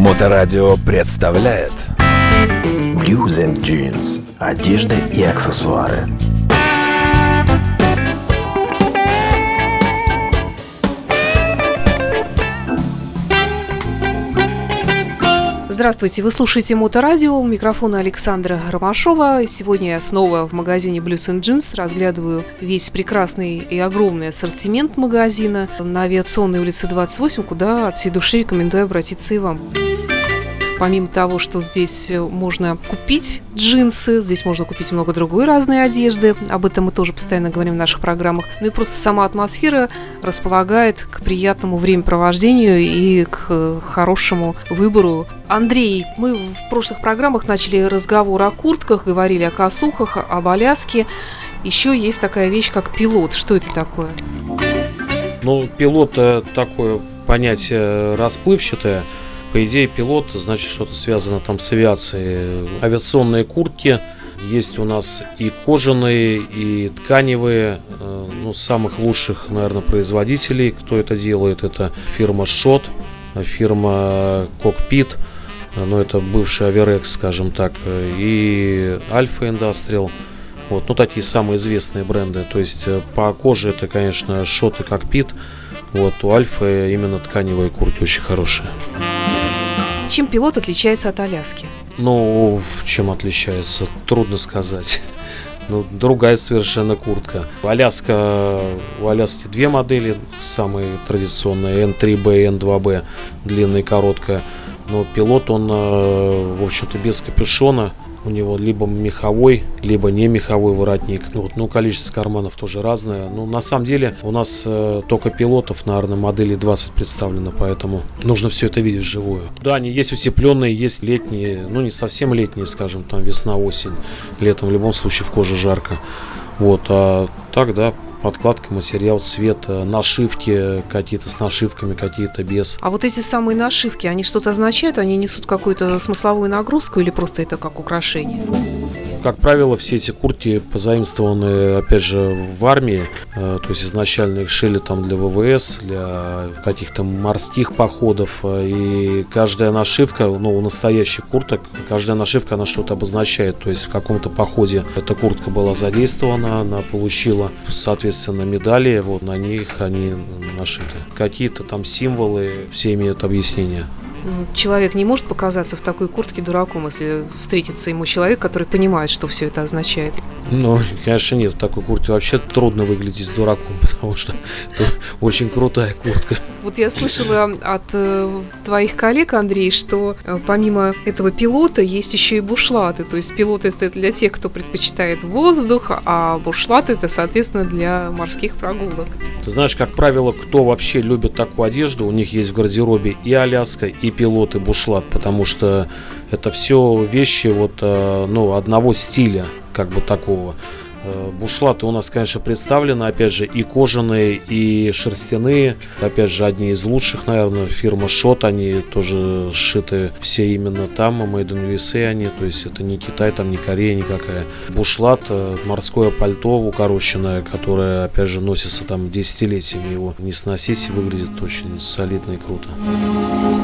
Моторадио представляет Blues and Jeans. Одежда и аксессуары. Здравствуйте, вы слушаете Моторадио, у микрофона Александра Ромашова. Сегодня я снова в магазине Blues and Jeans разглядываю весь прекрасный и огромный ассортимент магазина на авиационной улице 28, куда от всей души рекомендую обратиться и вам. Помимо того, что здесь можно купить джинсы, здесь можно купить много другой разной одежды, об этом мы тоже постоянно говорим в наших программах, ну и просто сама атмосфера располагает к приятному времяпровождению и к хорошему выбору. Андрей, мы в прошлых программах начали разговор о куртках, говорили о косухах, об Аляске. Еще есть такая вещь, как пилот. Что это такое? Ну, пилот такое понятие расплывчатое. По идее, пилот, значит, что-то связано там с авиацией. Авиационные куртки есть у нас и кожаные, и тканевые. Э, ну, самых лучших, наверное, производителей, кто это делает, это фирма Shot, фирма Cockpit, ну, это бывший Аверекс, скажем так, и Alpha Industrial. Вот, ну, такие самые известные бренды. То есть э, по коже это, конечно, Shot и Cockpit. Вот, у Альфа именно тканевые куртки очень хорошие. Чем пилот отличается от Аляски? Ну, чем отличается, трудно сказать. Ну, другая совершенно куртка. Аляска, у Аляски две модели, самые традиционные, N3B и N2B, длинная и короткая. Но пилот, он, э, в общем-то, без капюшона, у него либо меховой, либо не меховой воротник. Вот, ну, количество карманов тоже разное. Ну, на самом деле, у нас э, только пилотов, наверное, модели 20 представлено, поэтому нужно все это видеть вживую. Да, они есть утепленные, есть летние, ну, не совсем летние, скажем, там весна-осень. Летом в любом случае в коже жарко. Вот, а так, да, подкладка, материал, цвет, э, нашивки какие-то с нашивками, какие-то без. А вот эти самые нашивки, они что-то означают? Они несут какую-то смысловую нагрузку или просто это как украшение? Как правило, все эти куртки позаимствованы, опять же, в армии. Э, то есть изначально их шили там для ВВС, для каких-то морских походов. Э, и каждая нашивка, ну, у настоящих курток, каждая нашивка, она что-то обозначает. То есть в каком-то походе эта куртка была задействована, она получила, соответственно, медали, вот на них они нашиты. Какие-то там символы, все имеют объяснение человек не может показаться в такой куртке дураком, если встретится ему человек, который понимает, что все это означает. Ну, конечно, нет. В такой куртке вообще трудно выглядеть дураком, потому что это очень крутая куртка. Вот я слышала от э, твоих коллег, Андрей, что э, помимо этого пилота есть еще и бушлаты. То есть пилот это для тех, кто предпочитает воздух, а бушлат это, соответственно, для морских прогулок. Ты знаешь, как правило, кто вообще любит такую одежду, у них есть в гардеробе и Аляска, и пилот, и бушлат, потому что это все вещи вот, э, ну, одного стиля как бы такого. Э, бушлаты у нас, конечно, представлены, опять же, и кожаные, и шерстяные. Опять же, одни из лучших, наверное, фирма Шот, они тоже сшиты все именно там, Made in USA они, то есть это не Китай, там не Корея никакая. Бушлат, э, морское пальто укороченное, которое, опять же, носится там десятилетиями его. Не сносить и выглядит очень солидно и круто.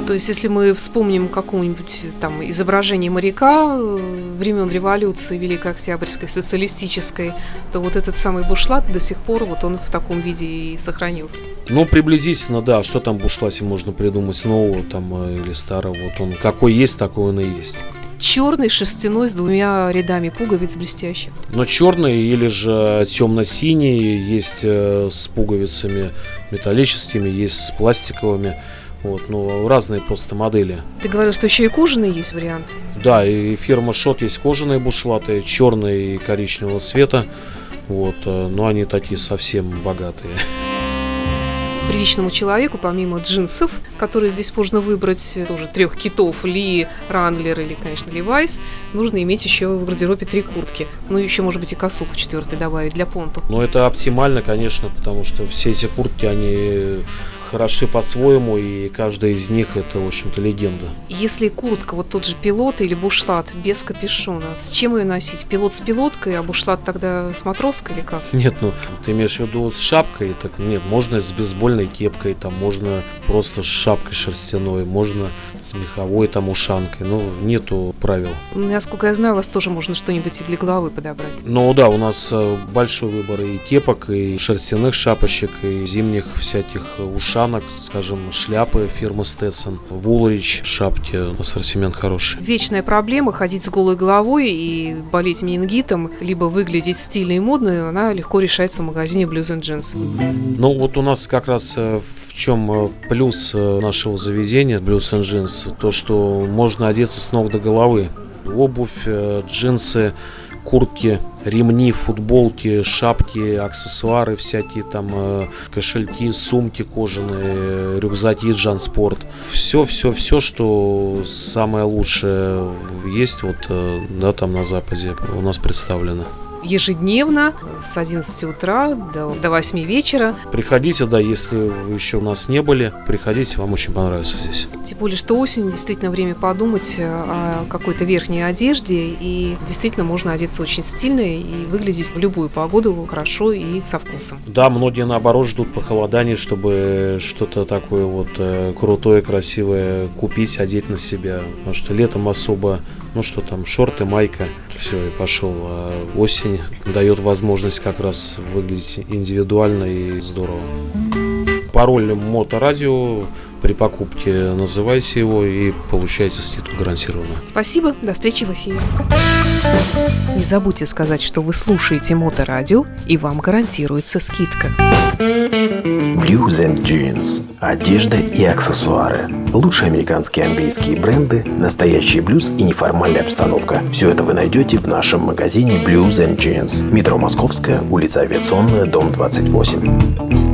То есть, если мы вспомним какое-нибудь там изображение моряка э, времен революции Великой Октябрьской, социалистической, то вот этот самый бушлат до сих пор вот он в таком виде и сохранился. Ну, приблизительно, да. Что там в бушлате можно придумать нового там э, или старого? Вот он какой есть, такой он и есть черный шерстяной с двумя рядами пуговиц блестящих. Но черный или же темно-синий есть э, с пуговицами металлическими, есть с пластиковыми. Вот, ну, разные просто модели. Ты говорил, что еще и кожаные есть вариант? Да, и фирма Шот есть кожаные бушлаты, черные и коричневого цвета. Вот, э, но они такие совсем богатые. Приличному человеку, помимо джинсов, которые здесь можно выбрать, тоже трех китов, Ли, Ранглер или, конечно, Левайс, нужно иметь еще в гардеробе три куртки. Ну, еще, может быть, и косуху четвертый добавить для понту. Ну, это оптимально, конечно, потому что все эти куртки, они хороши по-своему, и каждая из них это, в общем-то, легенда. Если куртка, вот тот же пилот или бушлат без капюшона, с чем ее носить? Пилот с пилоткой, а бушлат тогда с матроской или как? Нет, ну, ты имеешь в виду с шапкой? Так нет, можно с бейсбольной кепкой, там можно просто с шапкой шерстяной, можно с меховой там ушанкой. Ну, нету правил. Насколько я знаю, у вас тоже можно что-нибудь и для головы подобрать. Ну да, у нас э, большой выбор и кепок, и шерстяных шапочек, и зимних всяких ушанок, скажем, шляпы фирмы Stetson, Вулрич, шапки, ассортимент хороший. Вечная проблема ходить с голой головой и болеть менингитом, либо выглядеть стильно и модно, она легко решается в магазине Blues and Jeans. Ну вот у нас как раз э, в чем э, плюс э, нашего заведения Blues and Jeans, то что можно одеться с ног до головы. Обувь, джинсы, куртки, ремни, футболки, шапки, аксессуары всякие, там э, кошельки, сумки кожаные, рюкзаки Джанспорт. Все, все, все, что самое лучшее есть вот, э, да, там на Западе у нас представлено ежедневно с 11 утра до, до 8 вечера. Приходите, да, если вы еще у нас не были, приходите, вам очень понравится здесь. Тем более, что осень, действительно время подумать э, о какой-то верхней одежде, и действительно можно одеться очень стильно и выглядеть в любую погоду хорошо и со вкусом. Да, многие наоборот ждут похолодания, чтобы что-то такое вот э, крутое, красивое купить, одеть на себя, потому что летом особо, ну что там, шорты, майка, все, и пошел. А осень дает возможность как раз выглядеть индивидуально и здорово. Пароль Моторадио при покупке называйте его и получайте скидку гарантированно. Спасибо, до встречи в эфире. Не забудьте сказать, что вы слушаете Моторадио и вам гарантируется скидка. Blues and Jeans. Одежда и аксессуары. Лучшие американские и английские бренды, настоящий блюз и неформальная обстановка. Все это вы найдете в нашем магазине Blues and Jeans. Метро Московская, улица Авиационная, дом 28.